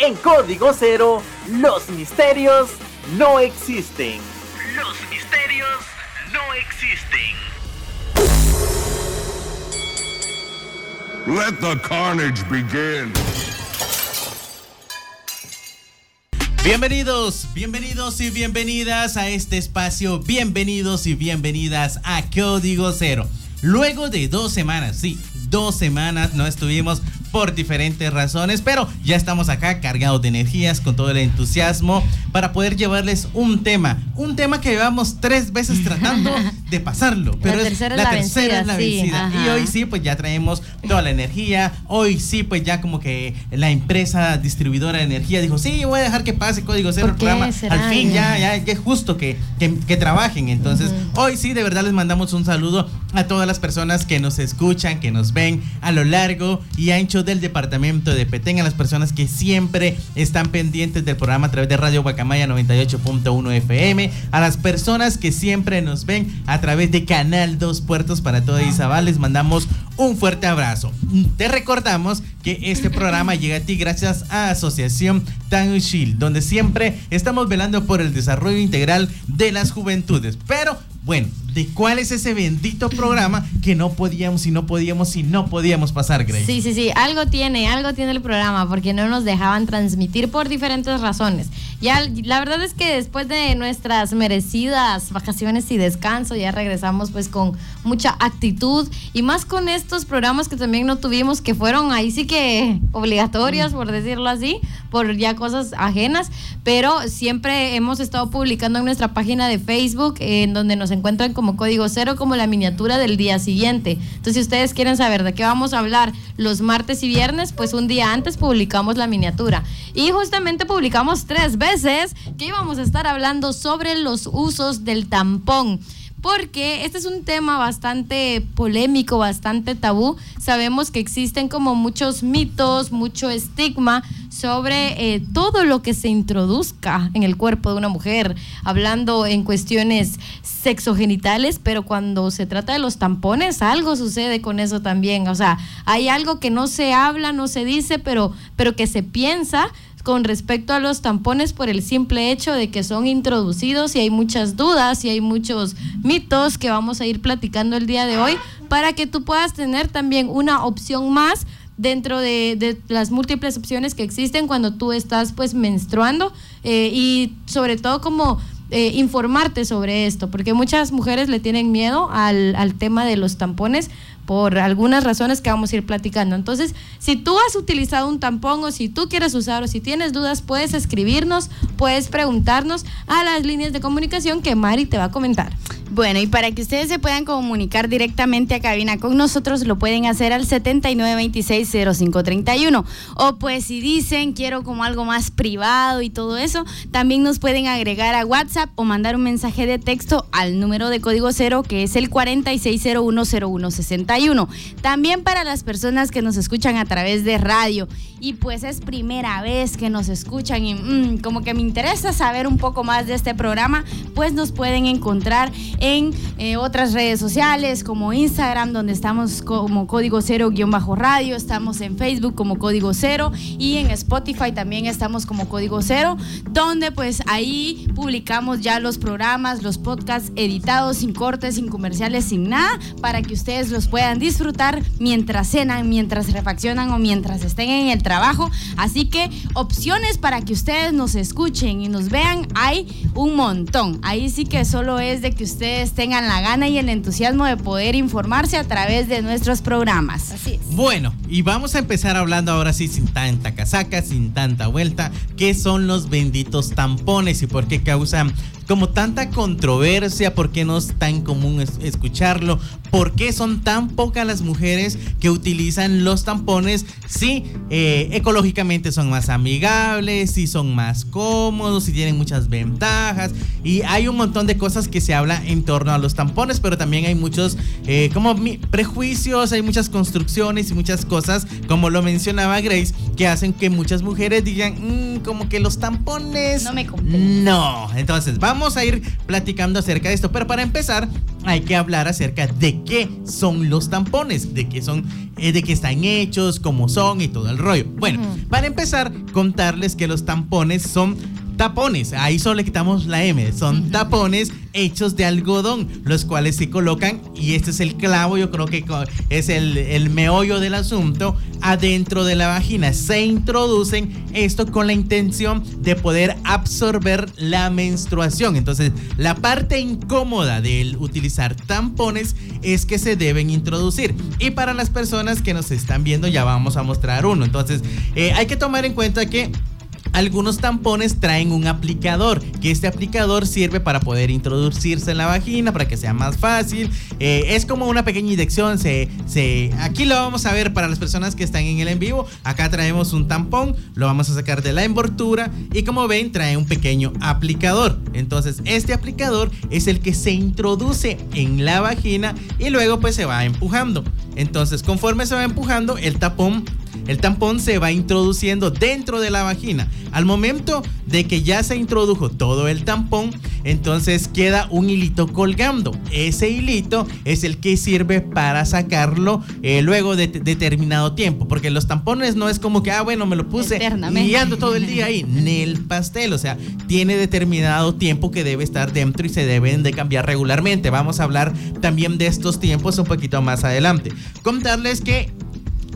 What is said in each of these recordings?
En Código Cero, los misterios no existen. Los misterios no existen. Let the carnage begin. Bienvenidos, bienvenidos y bienvenidas a este espacio, bienvenidos y bienvenidas a Código Cero. Luego de dos semanas, sí, dos semanas no estuvimos por diferentes razones, pero ya estamos acá cargados de energías, con todo el entusiasmo, para poder llevarles un tema, un tema que llevamos tres veces tratando de pasarlo, pero la tercera es la tercera vencida, es la sí, vencida. Y ajá. hoy sí, pues ya traemos toda la energía, hoy sí, pues ya como que la empresa distribuidora de energía dijo, sí, voy a dejar que pase Código Cero ¿Por el programa, será? al fin ya, ya, ya es justo que, que, que trabajen, entonces hoy sí, de verdad les mandamos un saludo a todas las personas que nos escuchan, que nos ven a lo largo y ancho del departamento de Petén, a las personas que siempre están pendientes del programa a través de Radio Guacamaya 98.1 FM, a las personas que siempre nos ven a través de Canal 2 Puertos para toda Izabal, les mandamos un fuerte abrazo. Te recordamos que este programa llega a ti gracias a Asociación Tan Shield, donde siempre estamos velando por el desarrollo integral de las juventudes. Pero bueno, ¿de cuál es ese bendito programa que no podíamos y no podíamos y no podíamos pasar, Grace? Sí, sí, sí, algo tiene, algo tiene el programa, porque no nos dejaban transmitir por diferentes razones. Ya, la verdad es que después de nuestras merecidas vacaciones y descanso, ya regresamos pues con mucha actitud y más con estos programas que también no tuvimos, que fueron ahí sí que obligatorias, por decirlo así, por ya cosas ajenas, pero siempre hemos estado publicando en nuestra página de Facebook, eh, en donde nos encuentran como código cero, como la miniatura del día siguiente. Entonces, si ustedes quieren saber de qué vamos a hablar los martes y viernes, pues un día antes publicamos la miniatura. Y justamente publicamos tres veces que íbamos a estar hablando sobre los usos del tampón porque este es un tema bastante polémico, bastante tabú. Sabemos que existen como muchos mitos, mucho estigma sobre eh, todo lo que se introduzca en el cuerpo de una mujer, hablando en cuestiones sexogenitales, pero cuando se trata de los tampones, algo sucede con eso también. O sea, hay algo que no se habla, no se dice, pero, pero que se piensa con respecto a los tampones por el simple hecho de que son introducidos y hay muchas dudas y hay muchos mitos que vamos a ir platicando el día de hoy para que tú puedas tener también una opción más dentro de, las múltiples opciones que existen cuando tú estás pues menstruando eh, y sobre todo como eh, informarte sobre esto, porque muchas mujeres le tienen miedo al tema de los tampones por algunas razones que vamos a ir platicando. Entonces, si tú has utilizado un tampón o si tú quieres usar o si tienes dudas, puedes escribirnos, puedes preguntarnos a las líneas de comunicación que Mari te va a comentar. Bueno, y para que ustedes se puedan comunicar directamente a cabina con nosotros, lo pueden hacer al 79260531. O pues si dicen quiero como algo más privado y todo eso, también nos pueden agregar a WhatsApp o mandar un mensaje de texto al número de código cero que es el 46010161. También para las personas que nos escuchan a través de radio. Y pues es primera vez que nos escuchan y mm, como que me interesa saber un poco más de este programa, pues nos pueden encontrar en eh, otras redes sociales como Instagram, donde estamos como código cero guion bajo radio, estamos en Facebook como código cero y en Spotify también estamos como código cero, donde pues ahí publicamos ya los programas, los podcasts editados sin cortes, sin comerciales, sin nada, para que ustedes los puedan disfrutar mientras cenan, mientras refaccionan o mientras estén en el trabajo. Así que opciones para que ustedes nos escuchen y nos vean hay un montón. Ahí sí que solo es de que ustedes tengan la gana y el entusiasmo de poder informarse a través de nuestros programas. Así es. Bueno, y vamos a empezar hablando ahora sí sin tanta casaca, sin tanta vuelta, qué son los benditos tampones y por qué causan como tanta controversia, por qué no es tan común es- escucharlo, por qué son tan pocas las mujeres que utilizan los tampones. Sí, eh, ecológicamente son más amigables, sí son más cómodos, sí tienen muchas ventajas. Y hay un montón de cosas que se habla en torno a los tampones, pero también hay muchos eh, como prejuicios, hay muchas construcciones y muchas cosas, como lo mencionaba Grace, que hacen que muchas mujeres digan, mm, como que los tampones... No me No, entonces vamos a ir platicando acerca de esto, pero para empezar hay que hablar acerca de qué son los tampones, de qué son, eh, de qué están hechos, cómo son y todo el rollo. Bueno, para empezar, contarles que los tampones son tapones, ahí solo le quitamos la M, son tapones hechos de algodón, los cuales se colocan, y este es el clavo, yo creo que es el, el meollo del asunto, adentro de la vagina. Se introducen esto con la intención de poder absorber la menstruación. Entonces, la parte incómoda del utilizar tampones es que se deben introducir. Y para las personas que nos están viendo, ya vamos a mostrar uno. Entonces, eh, hay que tomar en cuenta que algunos tampones traen un aplicador, que este aplicador sirve para poder introducirse en la vagina, para que sea más fácil. Eh, es como una pequeña inyección. Se, se, aquí lo vamos a ver para las personas que están en el en vivo. Acá traemos un tampón, lo vamos a sacar de la envoltura y como ven trae un pequeño aplicador. Entonces este aplicador es el que se introduce en la vagina y luego pues se va empujando. Entonces conforme se va empujando el tapón el tampón se va introduciendo dentro de la vagina. Al momento de que ya se introdujo todo el tampón, entonces queda un hilito colgando. Ese hilito es el que sirve para sacarlo eh, luego de determinado tiempo, porque los tampones no es como que, ah, bueno, me lo puse y ando todo el día ahí. En el pastel, o sea, tiene determinado tiempo que debe estar dentro y se deben de cambiar regularmente. Vamos a hablar también de estos tiempos un poquito más adelante. Contarles que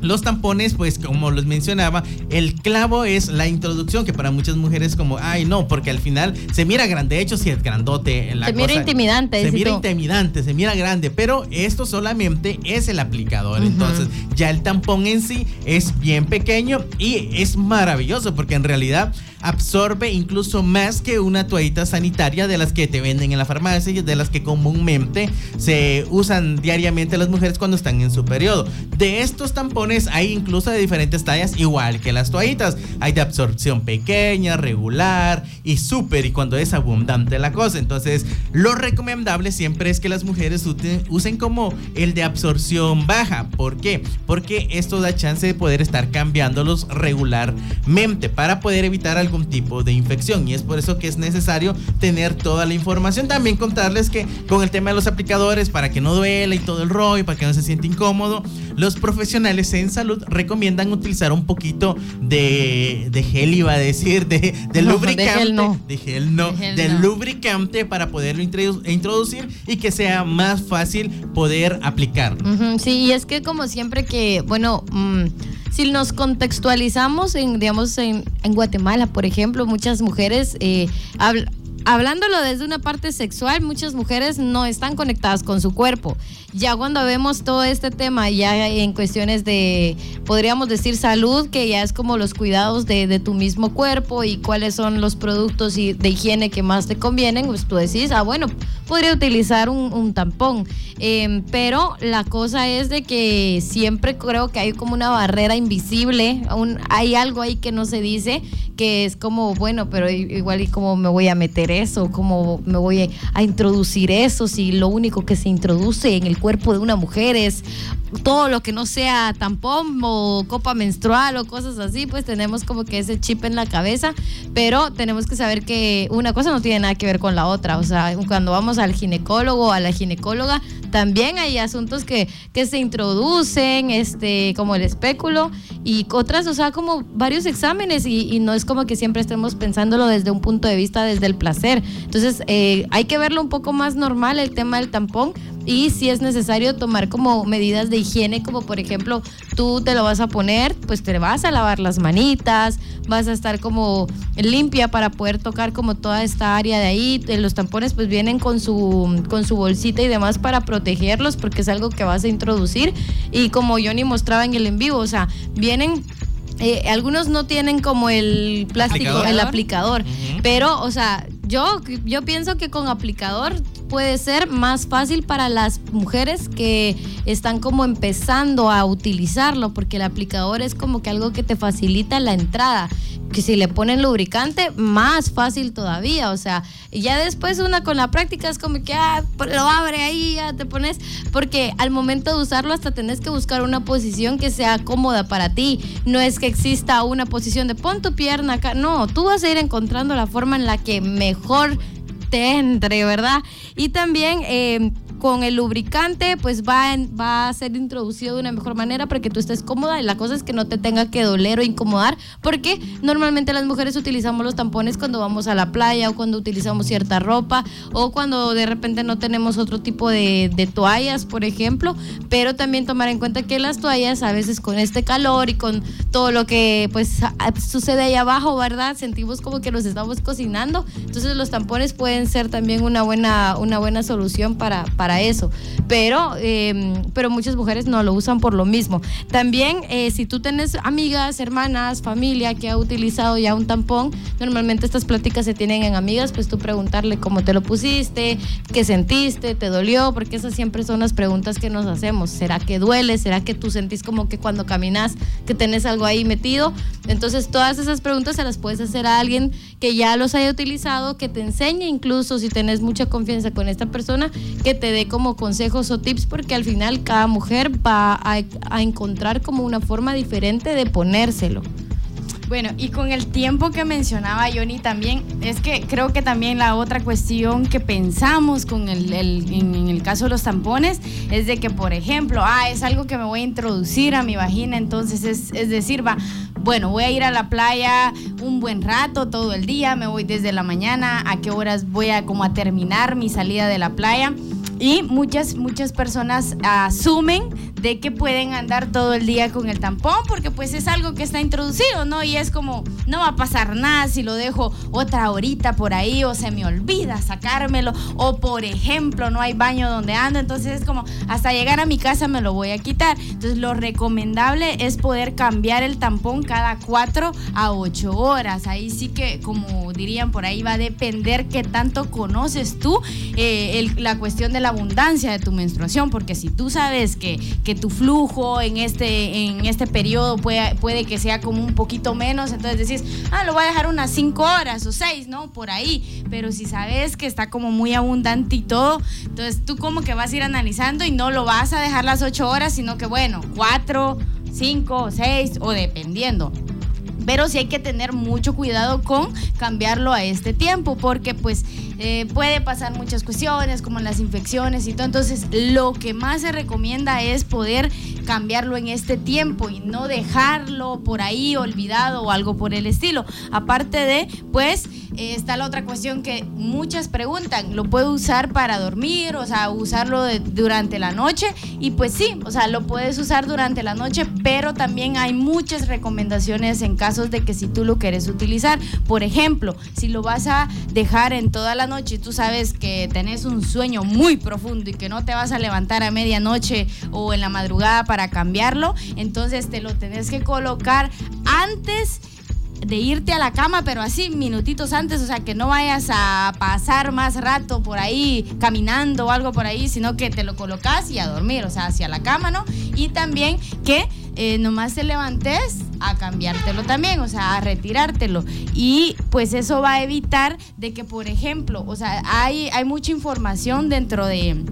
los tampones, pues como les mencionaba, el clavo es la introducción, que para muchas mujeres como, ay no, porque al final se mira grande, de hecho si es grandote. La se mira intimidante. Se mira intimidante, se mira grande, pero esto solamente es el aplicador. Entonces ya el tampón en sí es bien pequeño y es maravilloso porque en realidad absorbe incluso más que una toallita sanitaria de las que te venden en la farmacia y de las que comúnmente se usan diariamente las mujeres cuando están en su periodo. De estos tampones hay incluso de diferentes tallas, igual que las toallitas. Hay de absorción pequeña, regular y súper, y cuando es abundante la cosa. Entonces, lo recomendable siempre es que las mujeres usen como el de absorción baja. ¿Por qué? Porque esto da chance de poder estar cambiándolos regularmente para poder evitar tipo de infección y es por eso que es necesario tener toda la información. También contarles que con el tema de los aplicadores, para que no duela y todo el rollo, para que no se siente incómodo, los profesionales en salud recomiendan utilizar un poquito de, de gel, iba a decir, de, de lubricante. De gel no. De gel no. De, lubricante para poderlo introducir y que sea más fácil poder aplicar. sí, y es que como siempre que, bueno... Mm, si nos contextualizamos en, digamos, en, en Guatemala, por ejemplo, muchas mujeres eh, hablándolo desde una parte sexual, muchas mujeres no están conectadas con su cuerpo. Ya cuando vemos todo este tema, ya en cuestiones de, podríamos decir, salud, que ya es como los cuidados de, tu mismo cuerpo y cuáles son los productos y de higiene que más te convienen, pues tú decís, ah, bueno, podría utilizar un, tampón. Em, pero la cosa es de que siempre creo que hay como una barrera invisible, hay algo ahí que no se dice, que es como, bueno, pero igual y cómo me voy a meter eso, cómo me voy a introducir eso, si lo único que se introduce en el cuerpo de una mujer es todo lo que no sea tampón o copa menstrual o cosas así, pues tenemos como que ese chip en la cabeza, pero tenemos que saber que una cosa no tiene nada que ver con la otra, o sea, cuando vamos al ginecólogo o a la ginecóloga, también hay asuntos que, que se introducen, este, como el espéculo y otras, o sea, como varios exámenes y, y no es como que siempre estemos pensándolo desde un punto de vista desde el placer. Entonces, eh, hay que verlo un poco más normal el tema del tampón y si es necesario tomar como medidas de higiene, como por ejemplo, tú te lo vas a poner, pues te vas a lavar las manitas, vas a estar como limpia para poder tocar como toda esta área de ahí. Eh, los tampones pues vienen con su, con su bolsita y demás para protegerlos porque es algo que vas a introducir. Y como Johnny mostraba en el en vivo, o sea, vienen eh, algunos no tienen como el plástico, el aplicador, pero, o sea, yo, yo pienso que con aplicador puede ser más fácil para las mujeres que están como empezando a utilizarlo, porque el aplicador es como que algo que te facilita la entrada que si le ponen lubricante, más fácil todavía. O sea, ya después una con la práctica es como que ah, lo abre ahí, ya te pones. Porque al momento de usarlo, hasta tenés que buscar una posición que sea cómoda para ti. No es que exista una posición de pon tu pierna acá. No, tú vas a ir encontrando la forma en la que mejor entre, ¿verdad? Y también eh, con el lubricante, pues va, va a ser introducido de una mejor manera para que tú estés cómoda. Y la cosa es que no te tenga que doler o incomodar, porque normalmente las mujeres utilizamos los tampones cuando vamos a la playa o cuando utilizamos cierta ropa o cuando de repente no tenemos otro tipo de, de toallas, por ejemplo. Pero también tomar en cuenta que las toallas a veces con este calor y con todo lo que pues sucede ahí abajo, ¿verdad? Sentimos como que nos estamos cocinando. Entonces los tampones pueden ser también una buena, una buena solución para, para eso. Pero, em, pero muchas mujeres no lo usan por lo mismo. También, eh, si tú tienes amigas, hermanas, familia que ha utilizado ya un tampón, normalmente estas pláticas se tienen en amigas, pues tú preguntarle cómo te lo pusiste, qué sentiste, te dolió, porque esas siempre son las preguntas que nos hacemos. ¿Será que duele? ¿Será que tú sentís como que cuando caminas que tenés algo ahí metido? Entonces, todas esas preguntas se las puedes hacer a alguien que ya los haya utilizado, que te enseñe incluso si tenés mucha confianza con esta persona, que te dé como consejos o tips porque al final cada mujer va a, a encontrar como una forma diferente de ponérselo. Bueno, y con el tiempo que mencionaba Johnny también, es que creo que también la otra cuestión que pensamos con el, en, el caso de los tampones es de que, por ejemplo, ah, es algo que me voy a introducir a mi vagina, entonces es, es decir, va, bueno, voy a ir a la playa un buen rato, todo el día, me voy desde la mañana, a qué horas voy a como a terminar mi salida de la playa. Y muchas, muchas personas asumen de que pueden andar todo el día con el tampón porque pues es algo que está introducido, ¿no? Y es como, no va a pasar nada si lo dejo otra horita por ahí o se me olvida sacármelo o por ejemplo no hay baño donde ando, entonces es como, hasta llegar a mi casa me lo voy a quitar. Entonces lo recomendable es poder cambiar el tampón cada 4 a 8 horas. Ahí sí que, como dirían por ahí, va a depender qué tanto conoces tú eh, la cuestión de la abundancia de tu menstruación, porque si tú sabes que, que tu flujo en este, en este periodo puede, puede que sea como un poquito menos, entonces decís, ah, lo voy a dejar unas 5 horas o 6, ¿no? Por ahí. Pero si sabes que está como muy abundante y todo, entonces tú como que vas a ir analizando y no lo vas a dejar las 8 horas, sino que bueno, 4, 5, 6 o dependiendo pero sí hay que tener mucho cuidado con cambiarlo a este tiempo porque pues eh, puede pasar muchas cuestiones como las infecciones y todo. Entonces, lo que más se recomienda es poder cambiarlo en este tiempo y no dejarlo por ahí olvidado o algo por el estilo. Aparte de, pues, eh, está la otra cuestión que muchas preguntan, ¿lo puedo usar para dormir? O sea, usarlo durante la noche. Y pues sí, o sea, lo puedes usar durante la noche, pero también hay muchas recomendaciones en casos de que si tú lo quieres utilizar. Por ejemplo, si lo vas a dejar en toda la y tú sabes que tenés un sueño muy profundo y que no te vas a levantar a medianoche o en la madrugada para cambiarlo, entonces te lo tenés que colocar antes de irte a la cama, pero así minutitos antes, o sea, que no vayas a pasar más rato por ahí caminando o algo por ahí, sino que te lo colocas y a dormir, o sea, hacia la cama, ¿no? Y también que eh, nomás te levantes a cambiártelo también, o sea, a retirártelo. Y pues eso va a evitar de que, por ejemplo, o sea, hay, hay mucha información dentro de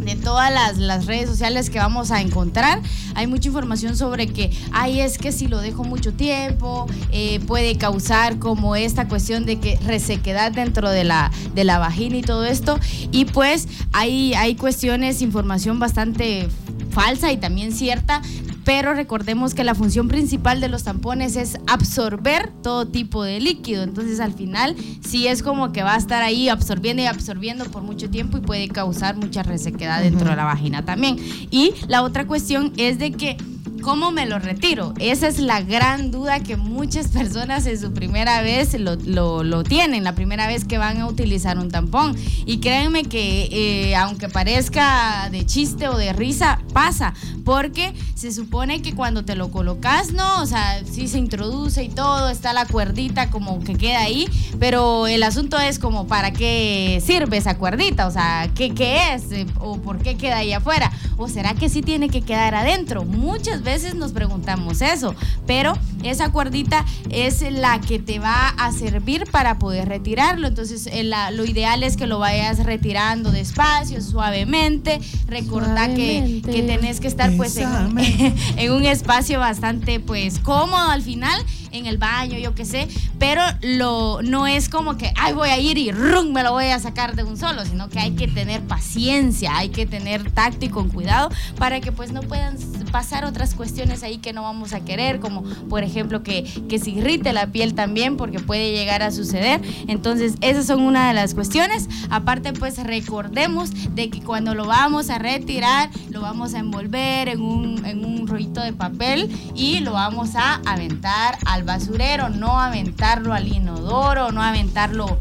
de todas las, redes sociales que vamos a encontrar. Hay mucha información sobre que, ay, es que si lo dejo mucho tiempo, eh, puede causar como esta cuestión de que resequedad dentro de la, de la vagina y todo esto. Y pues hay, hay cuestiones, información bastante falsa y también cierta pero recordemos que la función principal de los tampones es absorber todo tipo de líquido. Entonces al final sí es como que va a estar ahí absorbiendo y absorbiendo por mucho tiempo y puede causar mucha resequedad dentro de la vagina también. Y la otra cuestión es de que ¿cómo me lo retiro? Esa es la gran duda que muchas personas en su primera vez lo, tienen, la primera vez que van a utilizar un tampón. Y créanme que eh, aunque parezca de chiste o de risa, pasa, porque se supone que cuando te lo colocas, no, o sea, sí se introduce y todo, está la cuerdita como que queda ahí, pero el asunto es como para qué sirve esa cuerdita, o sea, ¿qué, qué es? ¿O por qué queda ahí afuera? ¿O será que sí tiene que quedar adentro? Muchas veces nos preguntamos eso, pero esa cuerdita es la que te va a servir para poder retirarlo. Entonces, eh, lo ideal es que lo vayas retirando despacio, suavemente. Recordá que, que, tenés que estar pues en, en, un espacio bastante pues cómodo al final en el baño, yo qué sé, pero lo, no es como que, ay, voy a ir y rum, me lo voy a sacar de un solo, sino que hay que tener paciencia, hay que tener tacto y con cuidado para que pues no puedan pasar otras cuestiones ahí que no vamos a querer, como por ejemplo que, que se irrite la piel también, porque puede llegar a suceder. Entonces, esas son una de las cuestiones. Aparte, pues recordemos de que cuando lo vamos a retirar, lo vamos a envolver en un, en un rollito de papel y lo vamos a aventar al basurero, no aventarlo al inodoro, no aventarlo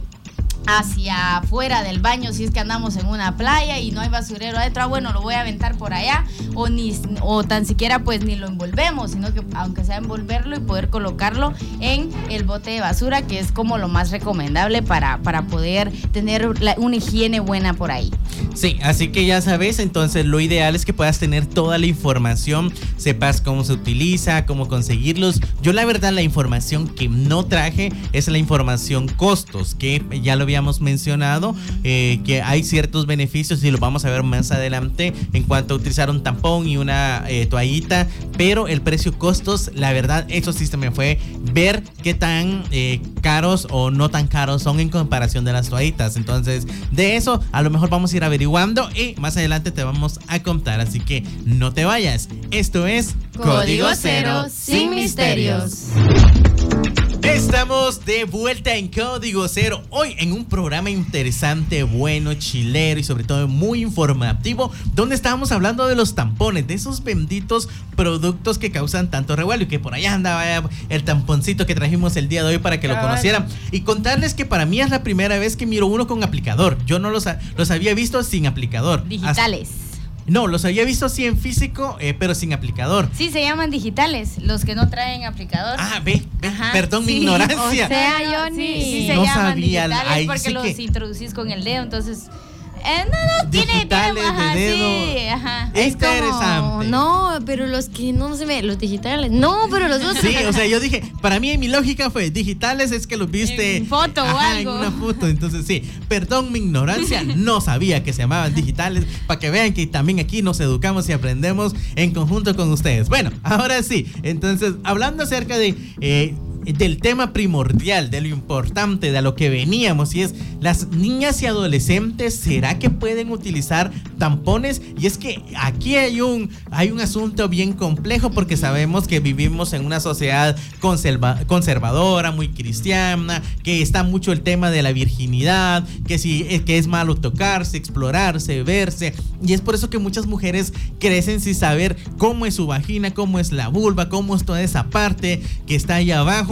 hacia afuera del baño si es que andamos en una playa y no hay basurero adentro, ah, bueno, lo voy a aventar por allá o ni o tan siquiera pues ni lo envolvemos, sino que aunque sea envolverlo y poder colocarlo en el bote de basura, que es como lo más recomendable para, para poder tener una higiene buena por ahí. Sí, así que ya sabes, entonces lo ideal es que puedas tener toda la información, sepas cómo se utiliza, cómo conseguirlos. Yo la verdad la información que no traje es la información costos, que ya lo habíamos mencionado, eh, que hay ciertos beneficios y lo vamos a ver más adelante en cuanto a utilizar un tampón y una eh, toallita, pero el precio costos, la verdad, eso sí se me fue ver qué tan eh, caros o no tan caros son en comparación de las toallitas. Entonces, de eso a lo mejor vamos a ir averiguando y más adelante te vamos a contar, así que no te vayas. Esto es Código Cero sin misterios. Estamos de vuelta en Código Cero, hoy en un programa interesante, bueno, chilero y sobre todo muy informativo, donde estábamos hablando de los tampones, de esos benditos productos que causan tanto revuelo y que por allá andaba el tamponcito que trajimos el día de hoy para que lo conocieran. Y contarles que para mí es la primera vez que miro uno con aplicador, yo no los, los había visto sin aplicador. Digitales. No, los había visto así en físico, eh, pero sin aplicador. Sí, se llaman digitales, los que no traen aplicador. Ah, ve, perdón mi ignorancia. O sea, yo ni sí, se llaman digitales porque los introducís con el dedo, entonces eh, no, no, tiene digitales de dedo. Sí, ajá. Es interesante. no, pero los que no se ve, los digitales. No, pero los dos. Sí, o sea, yo dije, para mí mi lógica fue digitales es que los viste en foto o algo. En una foto, entonces sí. Perdón mi ignorancia, no sabía que se llamaban digitales para que vean que también aquí nos educamos y aprendemos en conjunto con ustedes. Bueno, ahora sí, entonces hablando acerca de eh, del tema primordial, de lo importante, de lo que veníamos, y es las niñas y adolescentes, ¿será que pueden utilizar tampones? Y es que aquí hay un, hay un asunto bien complejo porque sabemos que vivimos en una sociedad conservadora, muy cristiana, que está mucho el tema de la virginidad, que, si, eh, que es malo tocarse, explorarse, verse, y es por eso que muchas mujeres crecen sin saber cómo es su vagina, cómo es la vulva, cómo es toda esa parte que está ahí abajo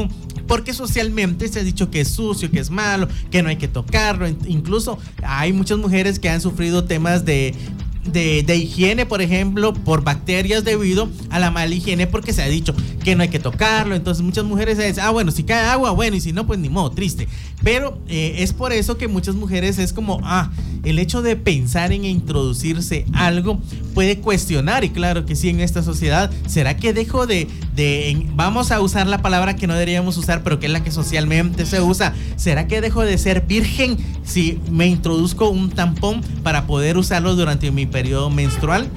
porque socialmente se ha dicho que es sucio, que es malo, que no hay que tocarlo. Incluso hay muchas mujeres que han sufrido temas de de, higiene, por ejemplo, por bacterias debido a la mala higiene, porque se ha dicho que no hay que tocarlo. Entonces muchas mujeres dicen, ah, bueno, si cae agua, bueno, y si no, pues ni modo, triste. Pero eh, es por eso que muchas mujeres es como, ah, el hecho de pensar en introducirse algo puede cuestionar, y claro que sí, en esta sociedad, ¿será que dejo de, vamos a usar la palabra que no deberíamos usar, pero que es la que socialmente se usa? ¿Será que dejo de ser virgen si me introduzco un tampón para poder usarlo durante mi periodo menstrual?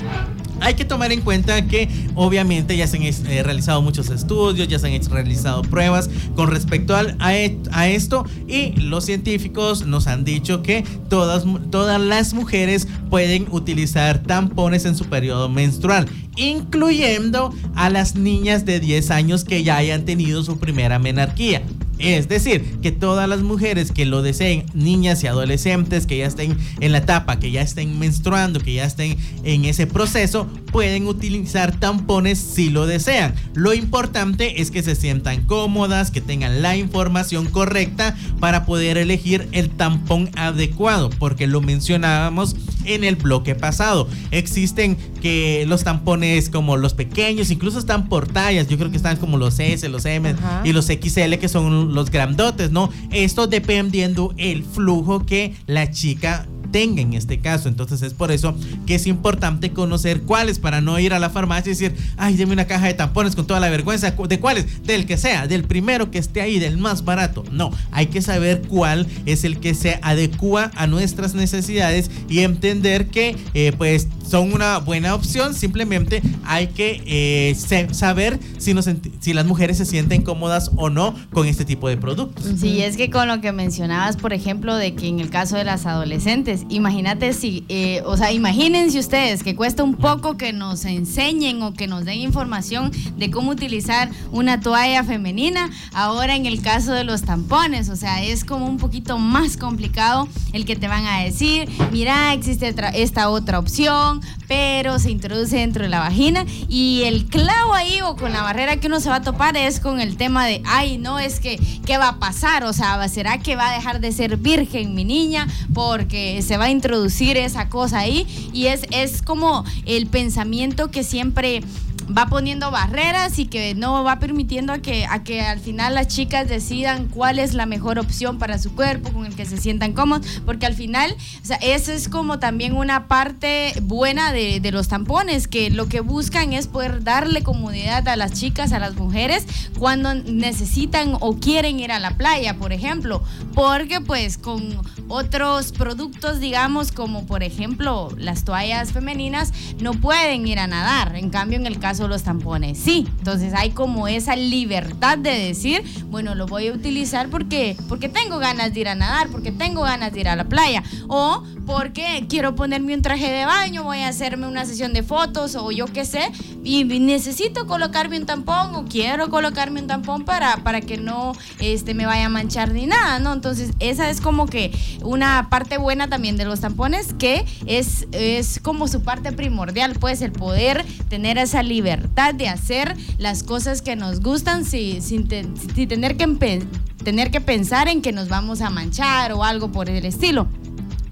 Hay que tomar en cuenta que obviamente ya se han eh, realizado muchos estudios, ya se han realizado pruebas con respecto e, a, esto y los científicos nos han dicho que todas, todas las mujeres pueden utilizar tampones en su periodo menstrual, incluyendo a las niñas de 10 años que ya hayan tenido su primera menarquía. Es decir, que todas las mujeres que lo deseen, niñas y adolescentes que ya estén en la etapa, que ya estén menstruando, que ya estén en ese proceso, pueden utilizar tampones si lo desean. Lo importante es que se sientan cómodas, que tengan la información correcta para poder elegir el tampón adecuado, porque lo mencionábamos en el bloque pasado. Existen que los tampones como los pequeños, incluso están por tallas, yo creo que están como los S, los M y los XL que son los grandotes, ¿no? Esto dependiendo el flujo que la chica tenga en este caso. Entonces es por eso que es importante conocer cuáles para no ir a la farmacia y decir, ay, deme una caja de tampones con toda la vergüenza. ¿De cuáles? Del que sea, del primero que esté ahí, del más barato. No, hay que saber cuál es el que se adecua a nuestras necesidades y entender que eh, pues son una buena opción. Simplemente hay que eh, saber si, nos, si las mujeres se sienten cómodas o no con este tipo de productos. Sí, es que con lo que mencionabas, por ejemplo, de que en el caso de las adolescentes, imagínate si, eh, o sea, imagínense ustedes que cuesta un poco que nos enseñen o que nos den información de cómo utilizar una toalla femenina. Ahora en el caso de los tampones, o sea, es como un poquito más complicado el que te van a decir, mira, existe esta otra opción pero se introduce dentro de la vagina y el clavo ahí o con la barrera que uno se va a topar es con el tema de, ay, no, es que, ¿qué va a pasar? O sea, ¿será que va a dejar de ser virgen mi niña porque se va a introducir esa cosa ahí? Y es, es como el pensamiento que siempre va poniendo barreras y que no va permitiendo a que, a que al final las chicas decidan cuál es la mejor opción para su cuerpo, con el que se sientan cómodos, porque al final, o eso es como también una parte buena de, de los tampones, que lo que buscan es poder darle comodidad a las chicas, a las mujeres, cuando necesitan o quieren ir a la playa, por ejemplo, porque pues con otros productos, digamos, como por ejemplo las toallas femeninas, no pueden ir a nadar, en cambio en el caso los tampones sí. Entonces hay como esa libertad de decir, bueno, lo voy a utilizar porque, porque tengo ganas de ir a nadar, porque tengo ganas de ir a la playa. O porque quiero ponerme un traje de baño, voy a hacerme una sesión de fotos o yo qué sé, y necesito colocarme un tampón o quiero colocarme un tampón para, para que no este, me vaya a manchar ni nada, ¿no? Entonces, esa es como que una parte buena también de los tampones, que es, es como su parte primordial, pues el poder tener esa libertad de hacer las cosas que nos gustan sin, sin, tener, que, tener que pensar en que nos vamos a manchar o algo por el estilo.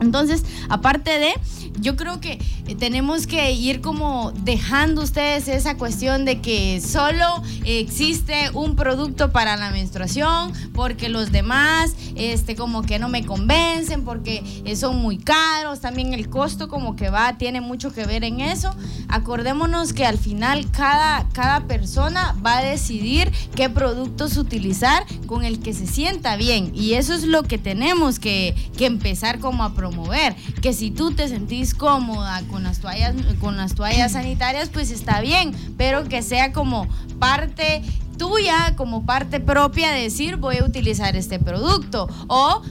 Entonces, aparte de, yo creo que tenemos que ir como dejando ustedes esa cuestión de que solo existe un producto para la menstruación, porque los demás, este, como que no me convencen, porque son muy caros, también el costo como que va, tiene mucho que ver en eso. Acordémonos que al final cada, cada persona va a decidir qué productos utilizar con el que se sienta bien, y eso es lo que tenemos que, que empezar como a promover, que si tú te sentís cómoda con las toallas, con las toallas sanitarias, pues está bien, pero que sea como parte tuya, como parte propia de decir voy a utilizar este producto o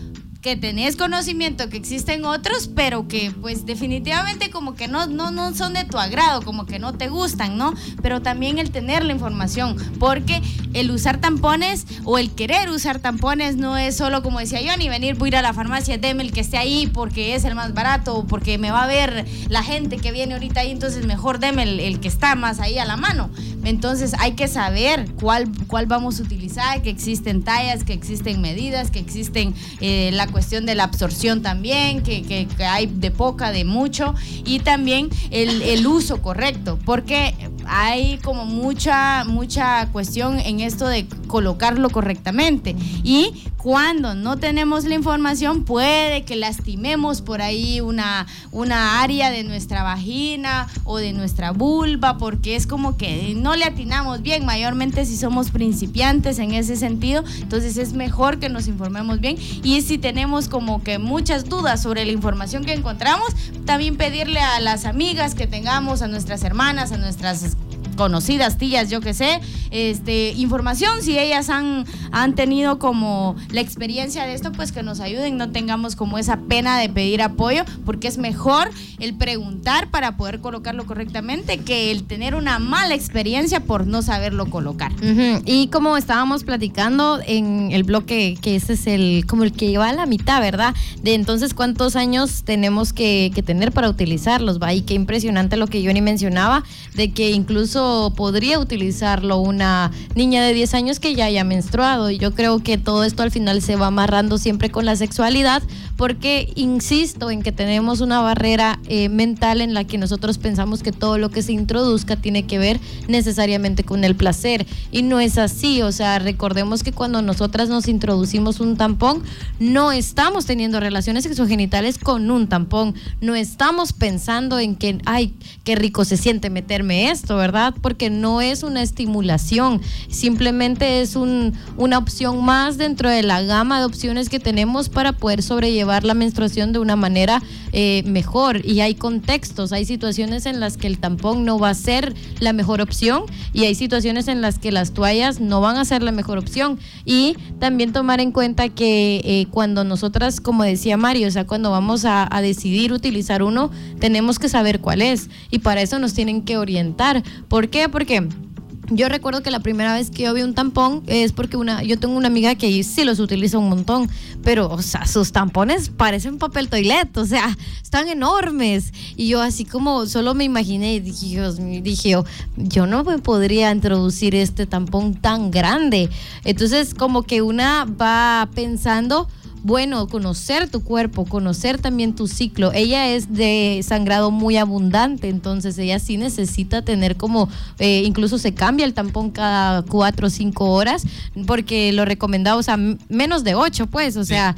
que tenés conocimiento que existen otros, pero que pues definitivamente como que no, no, no son de tu agrado, como que no te gustan, ¿no? Pero también el tener la información, porque el usar tampones o el querer usar tampones no es solo como decía yo, ni venir, voy a ir a la farmacia, deme el que esté ahí porque es el más barato, o porque me va a ver la gente que viene ahorita ahí, entonces mejor deme el, que está más ahí a la mano. Entonces hay que saber cuál, cuál vamos a utilizar, que existen tallas, que existen medidas, que existen eh, la cuestión de la absorción también, que, hay de poca, de mucho, y también el, el uso correcto, porque hay como mucha, mucha cuestión en esto de colocarlo correctamente. Y cuando no tenemos la información, puede que lastimemos por ahí una, una área de nuestra vagina o de nuestra vulva, porque es como que no le atinamos bien, mayormente si somos principiantes en ese sentido. Entonces es mejor que nos informemos bien. Y si tenemos como que muchas dudas sobre la información que encontramos, también pedirle a las amigas que tengamos, a nuestras hermanas, a nuestras conocidas, tías, yo que sé, este, información, si ellas han, han tenido como la experiencia de esto, pues que nos ayuden, no tengamos como esa pena de pedir apoyo, porque es mejor el preguntar para poder colocarlo correctamente que el tener una mala experiencia por no saberlo colocar. Y como estábamos platicando en el bloque, que ese es el como el que lleva a la mitad, ¿verdad? De entonces cuántos años tenemos que, que tener para utilizarlos, ¿va? Y qué impresionante lo que Johnny mencionaba, de que incluso podría utilizarlo una niña de 10 años que ya haya menstruado. Y yo creo que todo esto al final se va amarrando siempre con la sexualidad, porque insisto en que tenemos una barrera eh, mental en la que nosotros pensamos que todo lo que se introduzca tiene que ver necesariamente con el placer. Y no es así, o sea, recordemos que cuando nosotras nos introducimos un tampón, no estamos teniendo relaciones sexogenitales con un tampón, no estamos pensando en que, ay, qué rico se siente meterme esto, ¿verdad? Porque no es una estimulación, simplemente es un, una opción más dentro de la gama de opciones que tenemos para poder sobrellevar la menstruación de una manera eh, mejor. Y hay contextos, hay situaciones en las que el tampón no va a ser la mejor opción y hay situaciones en las que las toallas no van a ser la mejor opción. Y también tomar en cuenta que eh, cuando nosotras, como decía Mario, o sea, cuando vamos a, a decidir utilizar uno, tenemos que saber cuál es. Y para eso nos tienen que orientar. ¿Por qué? Porque... Yo recuerdo que la primera vez que yo vi un tampón es porque una, yo tengo una amiga que sí los utiliza un montón, pero, o sea, sus tampones parecen papel toilet, o sea, están enormes. Y yo así como solo me imaginé y dije, dije yo, yo no me podría introducir este tampón tan grande. Entonces, como que una va pensando bueno conocer tu cuerpo, conocer también tu ciclo. Ella es de sangrado muy abundante, entonces ella sí necesita tener como, eh, incluso se cambia el tampón cada cuatro o cinco horas, porque lo recomendado, o sea, menos de ocho, pues, o sea,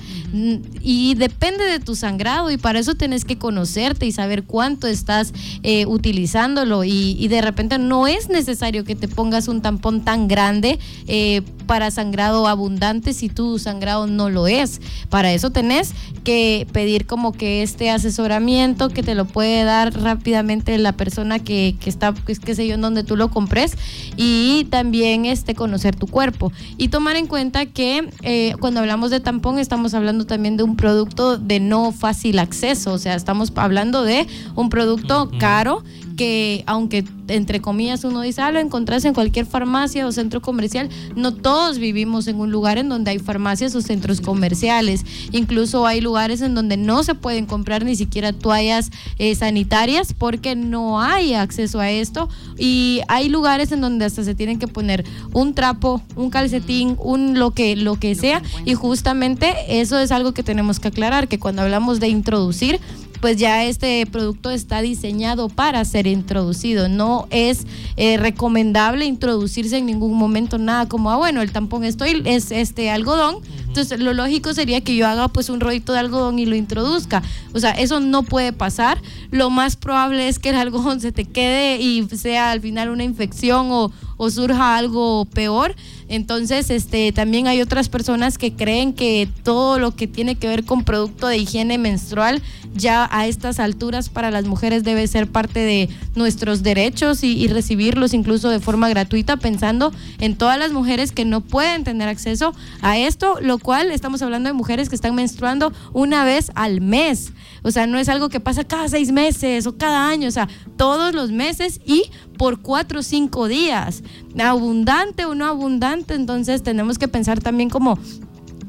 y depende de tu sangrado y para eso tienes que conocerte y saber cuánto estás eh, utilizándolo y, y de repente no es necesario que te pongas un tampón tan grande eh, para sangrado abundante si tu sangrado no lo es. Para eso tenés que pedir como que este asesoramiento que te lo puede dar rápidamente la persona que, que está, pues, qué sé yo, en donde tú lo compres y también este, conocer tu cuerpo. Y tomar en cuenta que eh, cuando hablamos de tampón estamos hablando también de un producto de no fácil acceso, o sea, estamos hablando de un producto caro que aunque entre comillas uno dice, ah, lo encontrás en cualquier farmacia o centro comercial, no todos vivimos en un lugar en donde hay farmacias o centros comerciales. Incluso hay lugares en donde no se pueden comprar ni siquiera toallas eh, sanitarias porque no hay acceso a esto. Y hay lugares en donde hasta se tienen que poner un trapo, un calcetín, un lo que, lo que sea. Y justamente eso es algo que tenemos que aclarar, que cuando hablamos de introducir, pues ya este producto está diseñado para ser introducido. No es eh, recomendable introducirse en ningún momento nada como, ah, bueno, el tampón estoy, es este algodón. Entonces, lo lógico sería que yo haga pues un rollito de algodón y lo introduzca. O sea, eso no puede pasar. Lo más probable es que el algodón se te quede y sea al final una infección o, surja algo peor. Entonces, este, también hay otras personas que creen que todo lo que tiene que ver con producto de higiene menstrual ya a estas alturas para las mujeres debe ser parte de nuestros derechos y, recibirlos incluso de forma gratuita, pensando en todas las mujeres que no pueden tener acceso a esto, cual estamos hablando de mujeres que están menstruando una vez al mes. O sea, no es algo que pasa cada seis meses o cada año, o sea, todos los meses y por cuatro o cinco días. Abundante o no abundante, entonces tenemos que pensar también como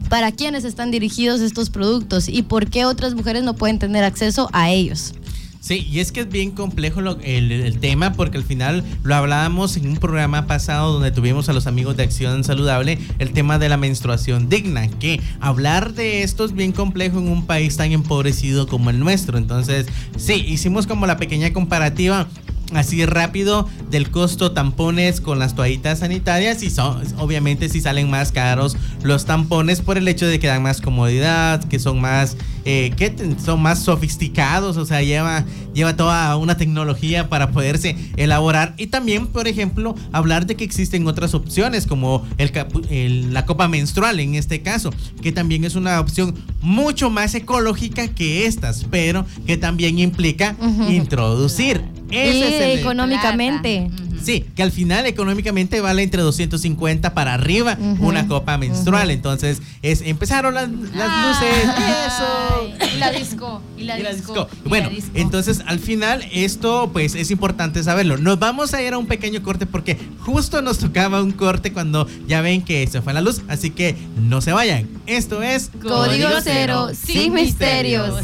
para quiénes están dirigidos estos productos y por qué otras mujeres no pueden tener acceso a ellos. Sí, y es que es bien complejo lo- el, el tema porque al final lo hablábamos en un programa pasado donde tuvimos a los amigos de Acción Saludable el tema de la menstruación digna, que hablar de esto es bien complejo en un país tan empobrecido como el nuestro. Entonces, sí, hicimos como la pequeña comparativa así rápido del costo tampones con las toallitas sanitarias. Y son obviamente si salen más caros los tampones por el hecho de que dan más comodidad que son más eh, que son más sofisticados. O sea lleva lleva toda una tecnología para poderse elaborar. Y también por ejemplo hablar de que existen otras opciones como el, la copa menstrual en este caso que también es una opción mucho más ecológica que estas pero que también implica introducir ese es el- económicamente. Plata. Sí, que al final económicamente vale entre 250 para arriba una copa menstrual. Entonces, es empezaron las, las luces y eso. Ay, Y la disco. Y la, Y la disco. disco. y la Bueno, disco. entonces al final esto pues es importante saberlo. Nos vamos a ir a un pequeño corte porque justo nos tocaba un corte cuando ya ven que se fue la luz, así que no se vayan. Esto es Código Cero, sin misterios.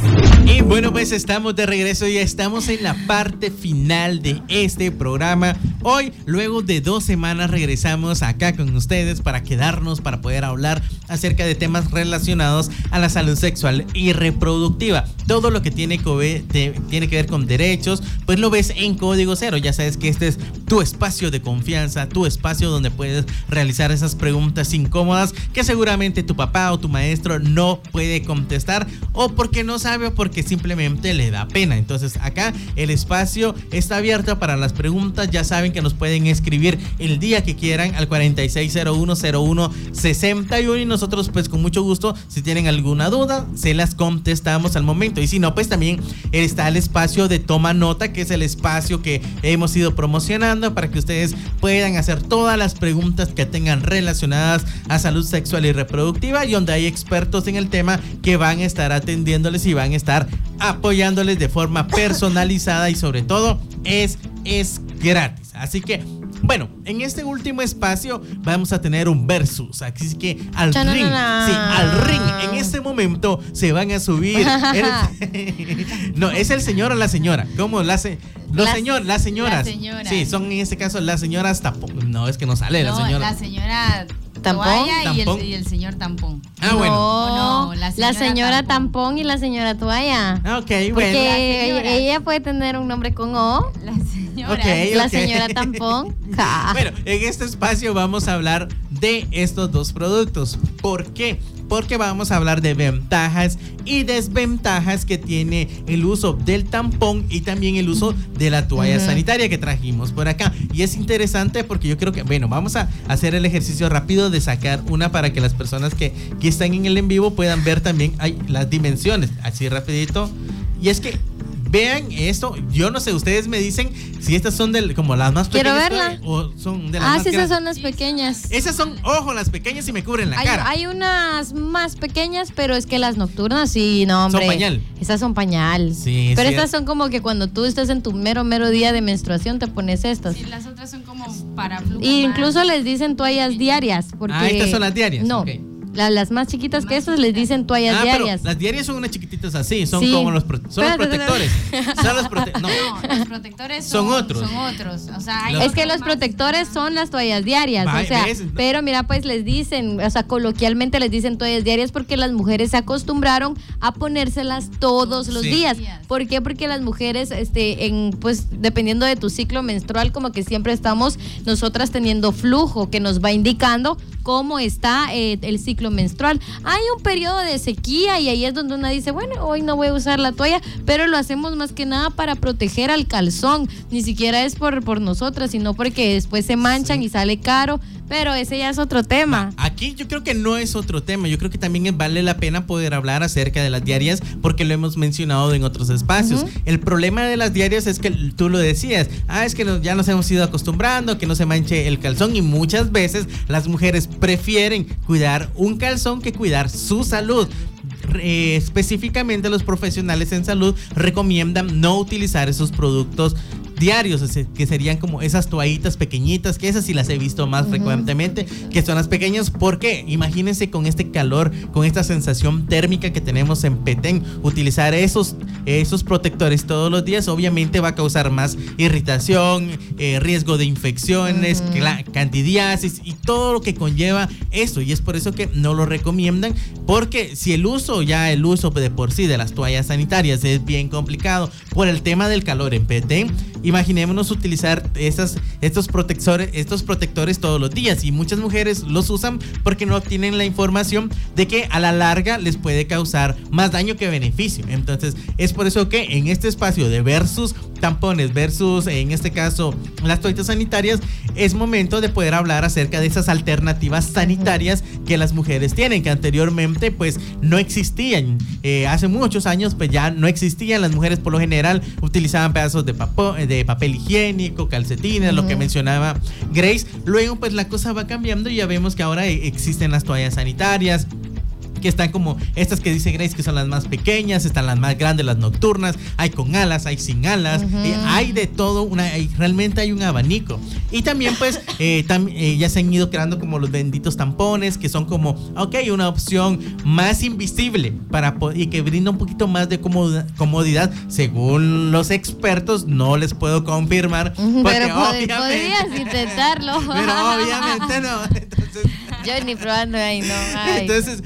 Y bueno, pues estamos de regreso y estamos en la parte final de este programa. Hoy, luego de dos semanas, regresamos acá con ustedes para quedarnos, para poder hablar acerca de temas relacionados a la salud sexual y reproductiva. Todo lo que tiene que ver, con derechos, pues lo ves en Código Cero. Ya sabes que este es tu espacio de confianza, tu espacio donde puedes realizar esas preguntas incómodas que seguramente tu papá o tu maestro no puede contestar o porque no sabe o porque simplemente le da pena. Entonces acá el espacio está abierto para las preguntas. Ya saben que nos pueden escribir el día que quieran al 46010161 y nosotros pues con mucho gusto si tienen alguna duda se las contestamos al momento. Y si no pues también está el espacio de toma nota que es el espacio que hemos ido promocionando para que ustedes puedan hacer todas las preguntas que tengan relacionadas a salud sexual y reproductiva y donde hay expertos en el tema que van a estar atendiéndoles y van a estar apoyándoles de forma personalizada y sobre todo es, es gratis. Así que, bueno, en este último espacio vamos a tener un versus. Así que al ring, sí, al ring, en este momento se van a subir. el- no, es el señor o la señora. ¿Cómo? La se- los La- señor, las señoras. la señora. Sí, son en este caso las señoras tampón. No, es que no sale la No, señora. la señora ¿Tampón? y el, ¿Tampón? y el señor tampón. Ah, bueno. No, No, la la señora señora, tampón. tampón. y la señora toalla. Ok, Porque bueno. ella, señora. ella puede tener un nombre con O. La señora. Ok. La señora tampón. Bueno, en este espacio vamos a hablar de estos dos productos. ¿Por qué? Porque vamos a hablar de ventajas y desventajas que tiene el uso del tampón y también el uso de la toalla Ujú. sanitaria que trajimos por acá. Y es interesante porque yo creo que, bueno, vamos a hacer el ejercicio rápido de sacar una para que las personas que, que están en el en vivo puedan ver también las dimensiones. Así rapidito. Y es que vean esto. Yo no sé, ustedes me dicen si estas son del, como las más Quiero pequeñas verla. o son de las Ah, más sí, esas grandes. son las pequeñas. Esas son, ojo, las pequeñas y me cubren la Hay, cara. hay unas más pequeñas, pero es que las nocturnas sí, no, hombre. pañal. Esas son pañal. Sí, Pero sí. estas son como que cuando tú estás en tu mero, mero día de menstruación te pones estas. Sí, las otras son como para Y incluso les dicen toallas diarias. Porque, Ah, estas son las diarias, No. La- las más chiquitas que estas les dicen toallas Ah, pero diarias. las diarias son unas chiquititas así, son Sí. como los, pro- son los protectores. son los prote- no. No, los protectores Son son, otros. Son otros. O sea, Es que los más. protectores son las toallas diarias, Va, o sea, ¿ves? pero mira, pues les dicen, o sea, coloquialmente les dicen toallas diarias porque las mujeres se acostumbraron a ponérselas todos los Sí. Días. ¿Por qué? Porque las mujeres, este, en, pues, dependiendo de tu ciclo menstrual, como que siempre estamos nosotras teniendo flujo que nos va indicando cómo está eh, el ciclo menstrual. Hay un periodo de sequía y ahí es donde uno dice, bueno, hoy no voy a usar la toalla, pero lo hacemos más que nada para proteger al calzón. Ni siquiera es por, por nosotras, sino porque después se manchan y sale caro. Pero ese ya es otro tema. Aquí yo creo que no es otro tema, yo creo que también vale la pena poder hablar acerca de las diarias porque lo hemos mencionado en otros espacios. Ujú. El problema de las diarias es que tú lo decías, ah, es que ya nos hemos ido acostumbrando, que no se manche el calzón y muchas veces las mujeres prefieren cuidar un calzón que cuidar su salud. Eh, específicamente los profesionales en salud recomiendan no utilizar esos productos diarios, que serían como esas toallitas pequeñitas, que esas sí las he visto más frecuentemente, que son las pequeñas, porque imagínense con este calor, con esta sensación térmica que tenemos en Petén, utilizar esos, esos protectores todos los días obviamente va a causar más irritación, eh, riesgo de infecciones, cla- candidiasis y todo lo que conlleva eso, y es por eso que no lo recomiendan, porque si el uso, ya el uso de por sí de las toallas sanitarias es bien complicado por el tema del calor en Petén, imaginémonos utilizar esas, estos, protectores, estos protectores todos los días y muchas mujeres los usan porque no tienen la información de que a la larga les puede causar más daño que beneficio. Entonces es por eso que en este espacio de versus tampones versus, en este caso, las toallitas sanitarias, es momento de poder hablar acerca de esas alternativas sanitarias que las mujeres tienen, que anteriormente pues no existían. Eh, hace muchos años pues ya no existían. Las mujeres por lo general utilizaban pedazos de, de papel higiénico, calcetines, lo que mencionaba Grace. Luego pues la cosa va cambiando y ya vemos que ahora existen las toallas sanitarias que están como estas que dice Grace que son las más pequeñas, están las más grandes, las nocturnas, hay con alas, hay sin alas, hay de todo, una, realmente hay un abanico. Y también pues eh, eh, ya se han ido creando como los benditos tampones que son como, ok, una opción más invisible para y que brinda un poquito más de comodidad, según los expertos, no les puedo confirmar. pero podrías intentarlo. Pero obviamente no. Entonces, Yo ni probando ahí, no. Entonces,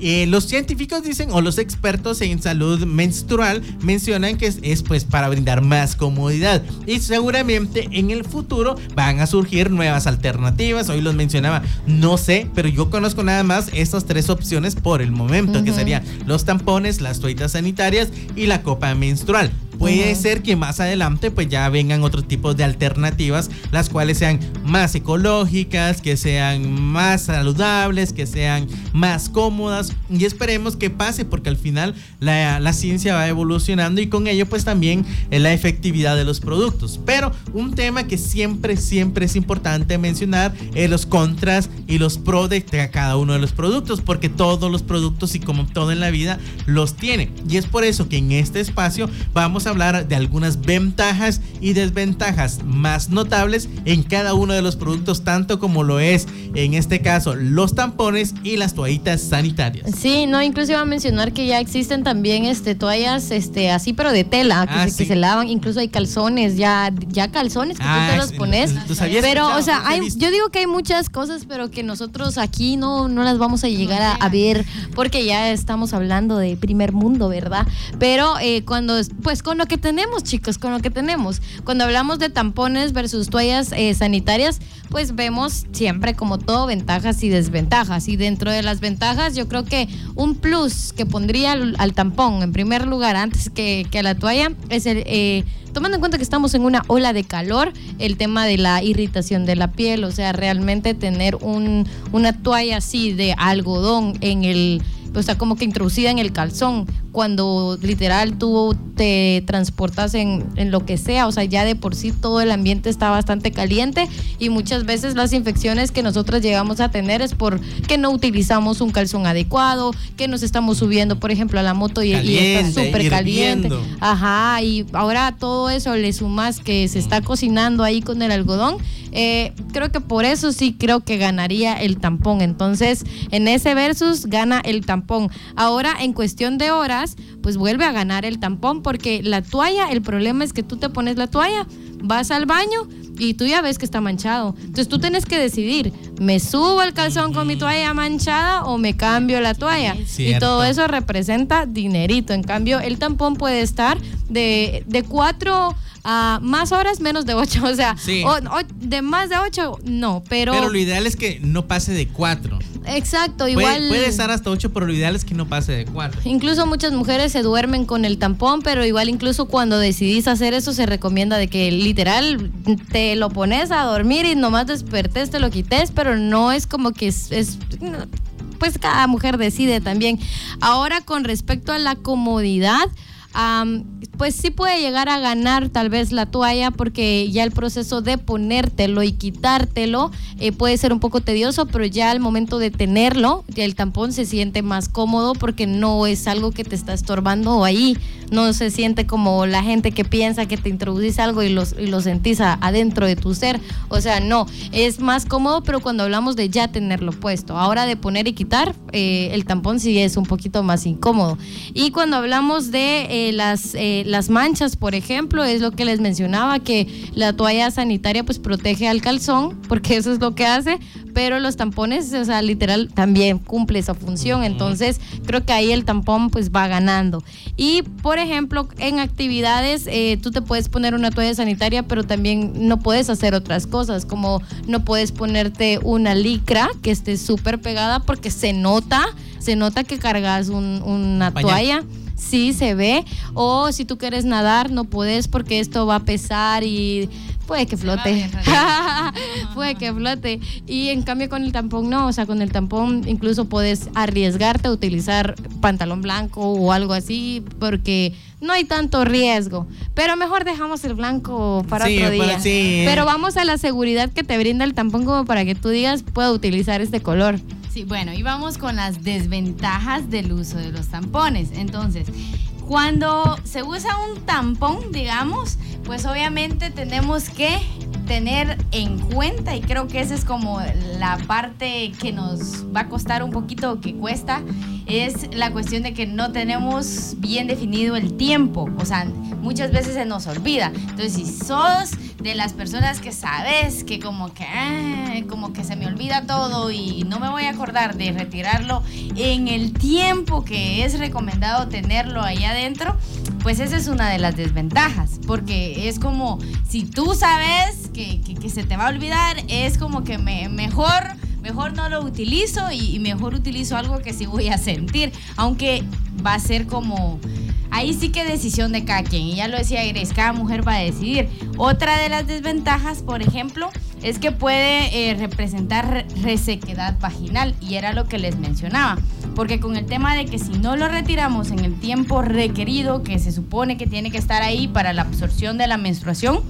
eh, los científicos dicen, o los expertos en salud menstrual mencionan que es, pues para brindar más comodidad. Y seguramente en el futuro van a surgir nuevas alternativas. Hoy los mencionaba, no sé, pero yo conozco nada más estas tres opciones por el momento, que serían los tampones, las toallitas sanitarias y la copa menstrual. Puede ser que más adelante pues ya vengan otro tipo de alternativas, las cuales sean más ecológicas, que sean más saludables, que sean más cómodas y esperemos que pase porque al final la, ciencia va evolucionando y con ello pues también la efectividad de los productos. Pero un tema que siempre, siempre es importante mencionar es los contras y los pros de cada uno de los productos porque todos los productos y como todo en la vida los tiene. Y es por eso que en este espacio vamos a hablar de algunas ventajas y desventajas más notables en cada uno de los productos, tanto como lo es en este caso los tampones y las toallitas sanitarias. Sí, no, incluso iba a mencionar que ya existen también este toallas este así pero de tela que, ah, se, que se, lavan, incluso hay calzones, ya ya calzones que tú te ah, los pones. pero o sea, hay, yo digo que hay muchas cosas, pero que nosotros aquí no no las vamos a llegar a, ver porque ya estamos hablando de primer mundo, ¿verdad? Pero eh, cuando pues con lo que tenemos, chicos, con lo que tenemos. Cuando hablamos de tampones versus toallas eh, sanitarias, pues vemos siempre como todo ventajas y desventajas. Y dentro de las ventajas, yo creo que un plus que pondría al, tampón en primer lugar antes que, que a la toalla es el... Eh, tomando en cuenta que estamos en una ola de calor, el tema de la irritación de la piel, o sea, realmente tener un, una toalla así de algodón en el, o sea, como que introducida en el calzón, cuando literal tú te transportas en, en, lo que sea, o sea, ya de por sí todo el ambiente está bastante caliente y muchas veces las infecciones que nosotros llegamos a tener es porque no utilizamos un calzón adecuado, que nos estamos subiendo, por ejemplo, a la moto y, está súper caliente. Ajá, y ahora todo eso le sumas que se está cocinando ahí con el algodón. Eh, creo que por eso sí creo que ganaría el tampón. Entonces, en ese versus gana el tampón. Ahora, en cuestión de horas, pues vuelve a ganar el tampón porque la toalla, el problema es que tú te pones la toalla, vas al baño y tú ya ves que está manchado. Entonces tú tienes que decidir, ¿me subo el calzón con mi toalla manchada o me cambio la toalla? Y todo eso representa dinerito. En cambio, el tampón puede estar de, de cuatro a más horas, menos de ocho. O sea, de más de ocho, no, pero... Pero lo ideal es que no pase de cuatro. Exacto, igual. Puede, estar hasta 8, pero lo ideal es que no pase de 4. Incluso muchas mujeres se duermen con el tampón, pero igual incluso cuando decidís hacer eso se recomienda de que literal te lo pones a dormir y nomás despertes, te lo quites, pero no es como que es, es pues cada mujer decide también. Ahora con respecto a la comodidad, pues sí puede llegar a ganar tal vez la toalla porque ya el proceso de ponértelo y quitártelo eh, puede ser un poco tedioso, pero ya al momento de tenerlo, el tampón se siente más cómodo porque no es algo que te está estorbando ahí, no se siente como la gente que piensa que te introducís algo y, los, y lo sentís adentro de tu ser, o sea, no, es más cómodo, pero cuando hablamos de ya tenerlo puesto, ahora de poner y quitar, eh, el tampón sí es un poquito más incómodo. Y cuando hablamos de... Eh, las, eh, las manchas, por ejemplo, es lo que les mencionaba, que la toalla sanitaria pues protege al calzón, porque eso es lo que hace, pero los tampones, o sea, literal, también cumple esa función. Entonces, creo que ahí el tampón pues va ganando. Y, por ejemplo, en actividades, eh, tú te puedes poner una toalla sanitaria, pero también no puedes hacer otras cosas, como no puedes ponerte una licra que esté súper pegada porque se nota, se nota que cargas una toalla sí se ve. O si tú quieres nadar, no puedes porque esto va a pesar y puede que flote. puede que flote. Y en cambio con el tampón no, o sea, con el tampón incluso puedes arriesgarte a utilizar pantalón blanco o algo así porque no hay tanto riesgo. Pero mejor dejamos el blanco para Sí, otro para- día. sí. Pero vamos a la seguridad que te brinda el tampón como para que tú digas puedo utilizar este color. Sí, bueno, y vamos con las desventajas del uso de los tampones. Entonces, cuando se usa un tampón, digamos, pues obviamente tenemos que tener en cuenta, y creo que esa es como la parte que nos va a costar un poquito, que cuesta, es la cuestión de que no tenemos bien definido el tiempo. O sea, muchas veces se nos olvida. Entonces, si sos de las personas que sabes que como que, ah, como que se me olvida todo y no me voy a acordar de retirarlo en el tiempo que es recomendado tenerlo ahí adentro, pues esa es una de las desventajas. Porque es como, si tú sabes que, que- se te va a olvidar, es como que me, mejor mejor no lo utilizo y, mejor utilizo algo que sí voy a sentir, aunque va a ser como ahí sí que decisión de cada quien y ya lo decía Grace, cada mujer va a decidir. Otra de las desventajas, por ejemplo, es que puede eh, representar re- resequedad vaginal y era lo que les mencionaba, porque con el tema de que si no lo retiramos en el tiempo requerido que se supone que tiene que estar ahí para la absorción de la menstruación,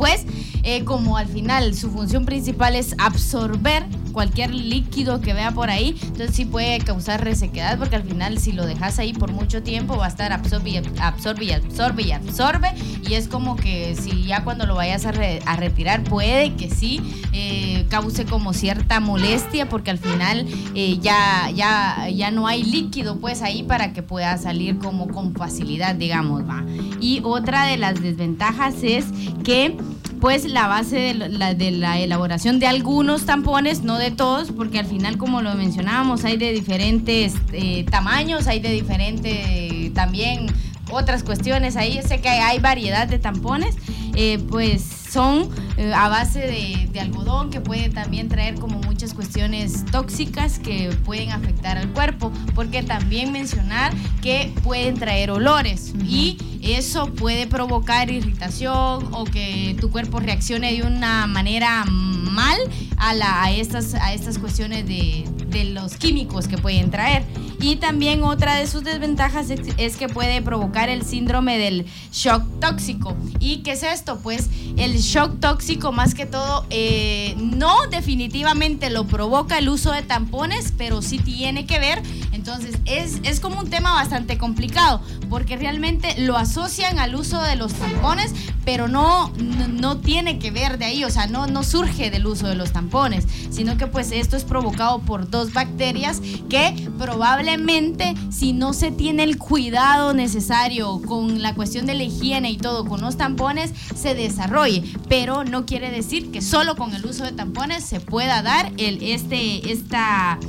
pues eh, como al final su función principal es absorber cualquier líquido que vea por ahí, entonces sí puede causar resequedad porque al final si lo dejas ahí por mucho tiempo va a estar absorbe y absorbe y absorbe y absorbe y es como que si ya cuando lo vayas a, re- a retirar puede que sí eh, cause como cierta molestia porque al final eh, ya, ya, ya no hay líquido pues ahí para que pueda salir como con facilidad digamos va. Y otra de las desventajas es que pues la base de la, elaboración de algunos tampones, no de todos, porque al final, como lo mencionábamos, hay de diferentes eh, tamaños, hay de diferente también otras cuestiones ahí. Sé que hay variedad de tampones, eh, pues son eh, a base de algodón que puede también traer como muchas cuestiones tóxicas que pueden afectar al cuerpo, porque también mencionar que pueden traer olores y eso puede provocar irritación o que tu cuerpo reaccione de una manera mal a, la, a, estas, a estas cuestiones de, de los químicos que pueden traer. Y también otra de sus desventajas es, que puede provocar el síndrome del shock tóxico. ¿Y qué es esto? Pues el shock tóxico más que todo eh, no definitivamente lo provoca el uso de tampones, pero sí tiene que ver. Entonces es, es como un tema bastante complicado porque realmente lo asocian al uso de los tampones, pero no, no, tiene que ver de ahí, o sea, no, no surge del uso de los tampones, sino que pues esto es provocado por dos bacterias que probablemente si no se tiene el cuidado necesario con la cuestión de la higiene y todo con los tampones, se desarrolle, pero no quiere decir que solo con el uso de tampones se pueda dar el, este, esta,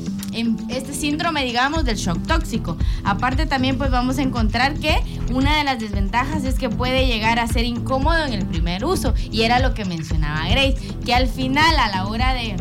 este síndrome, digamos, del shock tóxico. Aparte también pues vamos a encontrar que una de las desventajas es que puede llegar a ser incómodo en el primer uso y era lo que mencionaba Grace, que al final a la hora de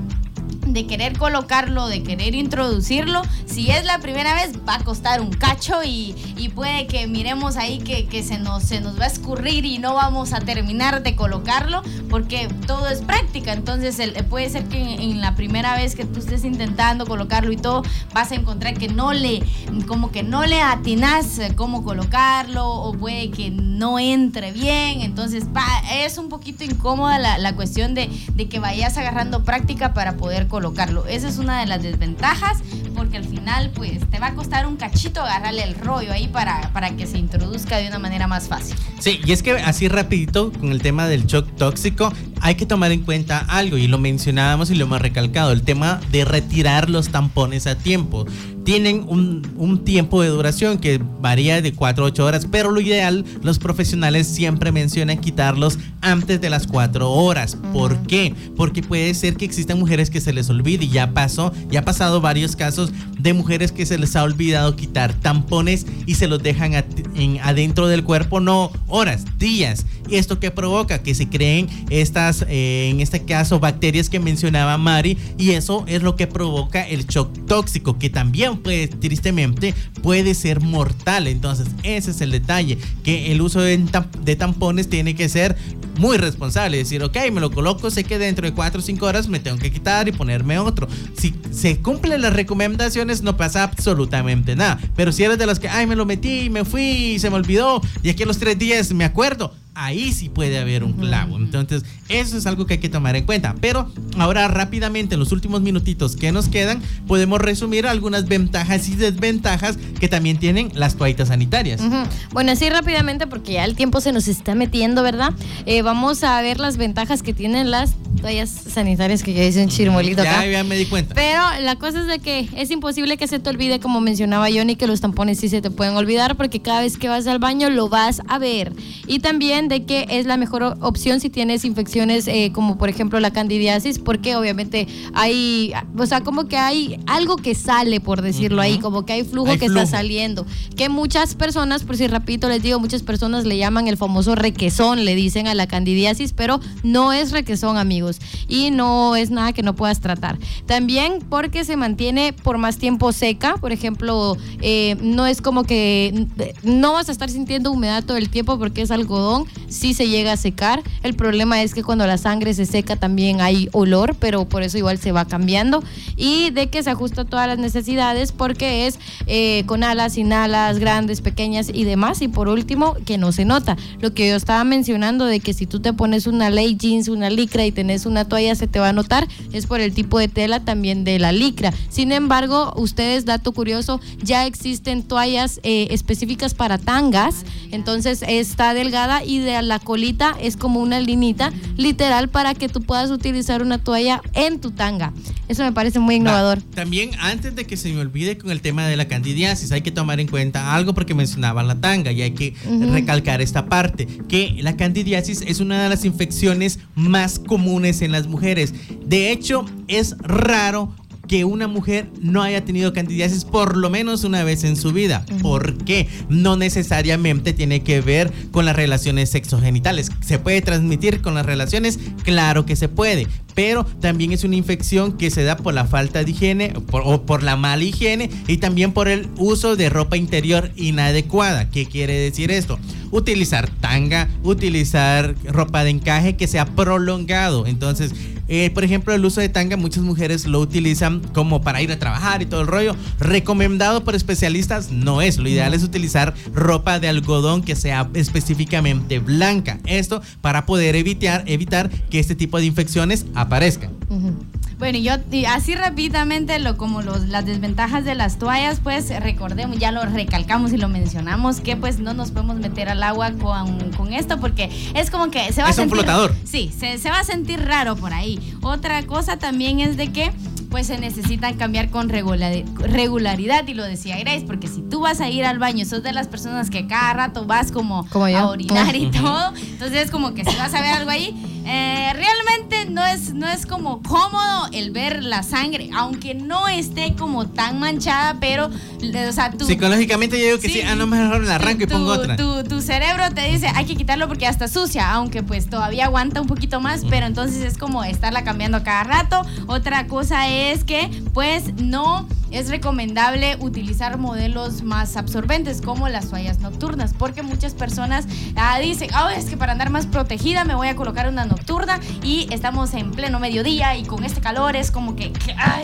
de querer colocarlo, de querer introducirlo, si es la primera vez va a costar un cacho y, y puede que miremos ahí que, que, se, nos, se nos va a escurrir y no vamos a terminar de colocarlo porque todo es práctica, entonces puede ser que en, la primera vez que tú estés intentando colocarlo y todo vas a encontrar que no le, como que no le atinas cómo colocarlo o puede que no entre bien, entonces es un poquito incómoda la, la cuestión de, de que vayas agarrando práctica para poder colocarlo. Esa es una de las desventajas porque al final pues te va a costar un cachito agarrarle el rollo ahí para, para que se introduzca de una manera más fácil. Sí, y es que así rapidito con el tema del shock tóxico hay que tomar en cuenta algo y lo mencionábamos y lo hemos recalcado, el tema de retirar los tampones a tiempo. Tienen un, un tiempo de duración que varía de 4 a 8 horas, pero lo ideal, los profesionales siempre mencionan quitarlos antes de las 4 horas. ¿Por qué? Porque puede ser que existan mujeres que se les olvide y ya pasó, ya ha pasado varios casos de mujeres que se les ha olvidado quitar tampones y se los dejan en, adentro del cuerpo, no horas, días. ¿Y esto qué provoca? Que se creen estas estas, eh, en este caso, bacterias que mencionaba Mari, y eso es lo que provoca el shock tóxico, que también puede, tristemente, puede ser mortal. Entonces, ese es el detalle, que el uso de, de tampones tiene que ser muy responsable. Decir, ok, me lo coloco, sé que dentro de 4 o 5 horas me tengo que quitar y ponerme otro. Si se cumplen las recomendaciones, no pasa absolutamente nada. Pero si eres de los que, ay, me lo metí, me fui, se me olvidó, y aquí a los 3 días me acuerdo, ahí sí puede haber un clavo. Entonces, eso es algo que hay que tomar en cuenta. Pero ahora rápidamente, en los últimos minutitos que nos quedan, podemos resumir algunas ventajas y desventajas que también tienen las toallitas sanitarias. Bueno, así rápidamente, porque ya el tiempo se nos está metiendo, ¿verdad? Eh, vamos a ver las ventajas que tienen las toallas sanitarias, que ya hice un chirmolito ya, acá. Ya me di cuenta. Pero la cosa es de que es imposible que se te olvide, como mencionaba Johnny, que los tampones sí se te pueden olvidar, porque cada vez que vas al baño lo vas a ver. Y también de que es la mejor opción si tienes infecciones eh, como por ejemplo la candidiasis, porque obviamente hay, o sea, como que hay algo que sale, por decirlo ahí, como que hay flujo que está saliendo. Que muchas personas, por si repito, les digo, muchas personas le llaman el famoso requesón, le dicen a la candidiasis, pero no es requesón, amigos, y no es nada que no puedas tratar. También porque se mantiene por más tiempo seca, por ejemplo, eh, no es como que no vas a estar sintiendo humedad todo el tiempo porque es algodón, sí se llega a secar. El problema es que cuando la sangre se seca también hay olor, pero por eso igual se va cambiando. Y de que se ajusta a todas las necesidades porque es eh, con alas, sin alas, grandes, pequeñas y demás. Y por último, que no se nota. Lo que yo estaba mencionando de que si tú te pones una ley jeans, una licra y tenés una toalla, se te va a notar. Es por el tipo de tela también de la licra. Sin embargo, ustedes, dato curioso, ya existen toallas eh, específicas para tangas. Entonces está delgada y de la colita es como una linita literal para que tú puedas utilizar una toalla en tu tanga. Eso me parece muy innovador. también antes de que se me olvide con el tema de la candidiasis, hay que tomar en cuenta algo porque mencionaba la tanga y hay que recalcar esta parte, que la candidiasis es una de las infecciones más comunes en las mujeres. De hecho, es raro que una mujer no haya tenido candidiasis por lo menos una vez en su vida. ¿Por qué? No necesariamente tiene que ver con las relaciones sexogenitales. ¿Se puede transmitir con las relaciones? Claro que se puede. Pero también es una infección que se da por la falta de higiene o por la mala higiene y también por el uso de ropa interior inadecuada. ¿Qué quiere decir esto? Utilizar tanga, utilizar ropa de encaje que sea prolongado. Entonces, eh, por ejemplo, el uso de tanga, muchas mujeres lo utilizan como para ir a trabajar y todo el rollo. Recomendado por especialistas no es. Lo ideal es utilizar ropa de algodón que sea específicamente blanca. Esto para poder evitar, evitar que este tipo de infecciones aparezcan. Bueno, yo así rápidamente, lo, como los, las desventajas de las toallas, pues recordemos, ya lo recalcamos y lo mencionamos, que pues no nos podemos meter al agua con, con esto porque es como que se va es a sentir... un flotador. Sí, se, se va a sentir raro por ahí. Otra cosa también es de que pues se necesitan cambiar con regularidad y lo decía Grace, porque si tú vas a ir al baño, sos de las personas que cada rato vas como, a orinar y todo, entonces es como que si vas a ver algo ahí, eh, realmente no es, no es como cómodo el ver la sangre, aunque no esté como tan manchada, pero, o sea, tú... Psicológicamente yo digo que sí, ah, no, mejor la arranco y pongo otra. Tu, tu, cerebro te dice, hay que quitarlo porque ya está sucia, aunque pues todavía aguanta un poquito más, pero entonces es como estarla cambiando cada rato. Otra cosa es es que pues no es recomendable utilizar modelos más absorbentes como las toallas nocturnas, porque muchas personas ah, dicen, oh, es que para andar más protegida me voy a colocar una nocturna y estamos en pleno mediodía y con este calor es como que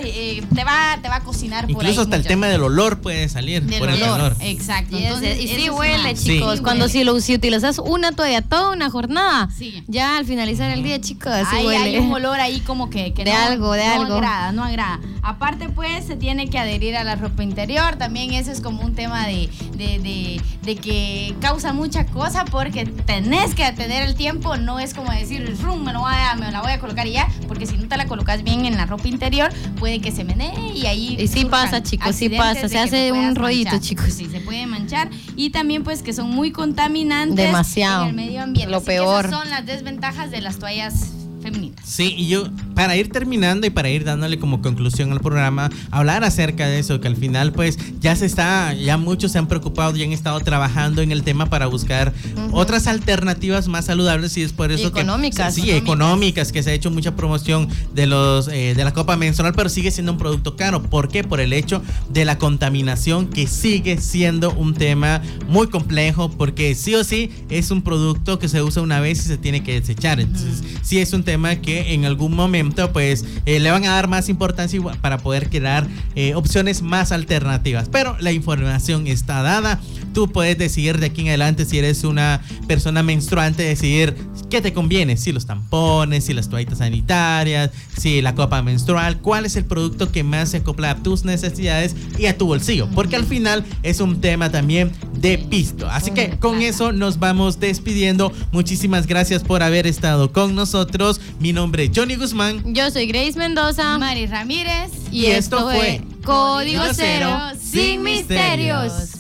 eh, te, va, te va a cocinar Incluso por ahí hasta el tema del olor puede salir por el calor. Exacto. Entonces, y sí huele, chicos. Cuando Si, lo, si utilizas una toalla toda una jornada, ya al finalizar el día, chicos, sí huele. Hay un olor ahí como que, de algo, de no algo. Agrada, no agrada. Aparte, pues, se tiene que adherir a la ropa interior. También ese es como un tema de, de, que causa mucha cosa porque tenés que tener el tiempo. No es como decir, rum, me, lo voy a, me la voy a colocar y ya. Porque si no te la colocas bien en la ropa interior, puede que se menee y ahí. Y sí pasa, chicos, sí pasa. Se hace un rollito, chicos. Sí, se puede manchar. Y también, pues, que son muy contaminantes Demasiado. en el medio ambiente. Lo peor. son las desventajas de las toallas femeninas. Sí, y yo para ir terminando y para ir dándole como conclusión al programa, hablar acerca de eso, que al final pues ya se está, ya muchos se han preocupado y han estado trabajando en el tema para buscar otras alternativas más saludables y es por eso económicas, que... Sí, económicas, que se ha hecho mucha promoción de los eh, de la copa menstrual, pero sigue siendo un producto caro. ¿Por qué? Por el hecho de la contaminación que sigue siendo un tema muy complejo porque sí o sí es un producto que se usa una vez y se tiene que desechar. Entonces, sí es un tema que en algún momento pues eh, le van a dar más importancia para poder crear eh, opciones más alternativas. Pero la información está dada. Tú puedes decidir de aquí en adelante si eres una persona menstruante, decidir qué te conviene, si los tampones, si las toallitas sanitarias, si la copa menstrual, cuál es el producto que más se acopla a tus necesidades y a tu bolsillo, porque al final es un tema también de pisto. Así que con eso nos vamos despidiendo. Muchísimas gracias por haber estado con nosotros. Mi nombre es Johnny Guzmán. Yo soy Grace Mendoza. Mari Ramírez. Y, esto, fue Código Cero sin misterios.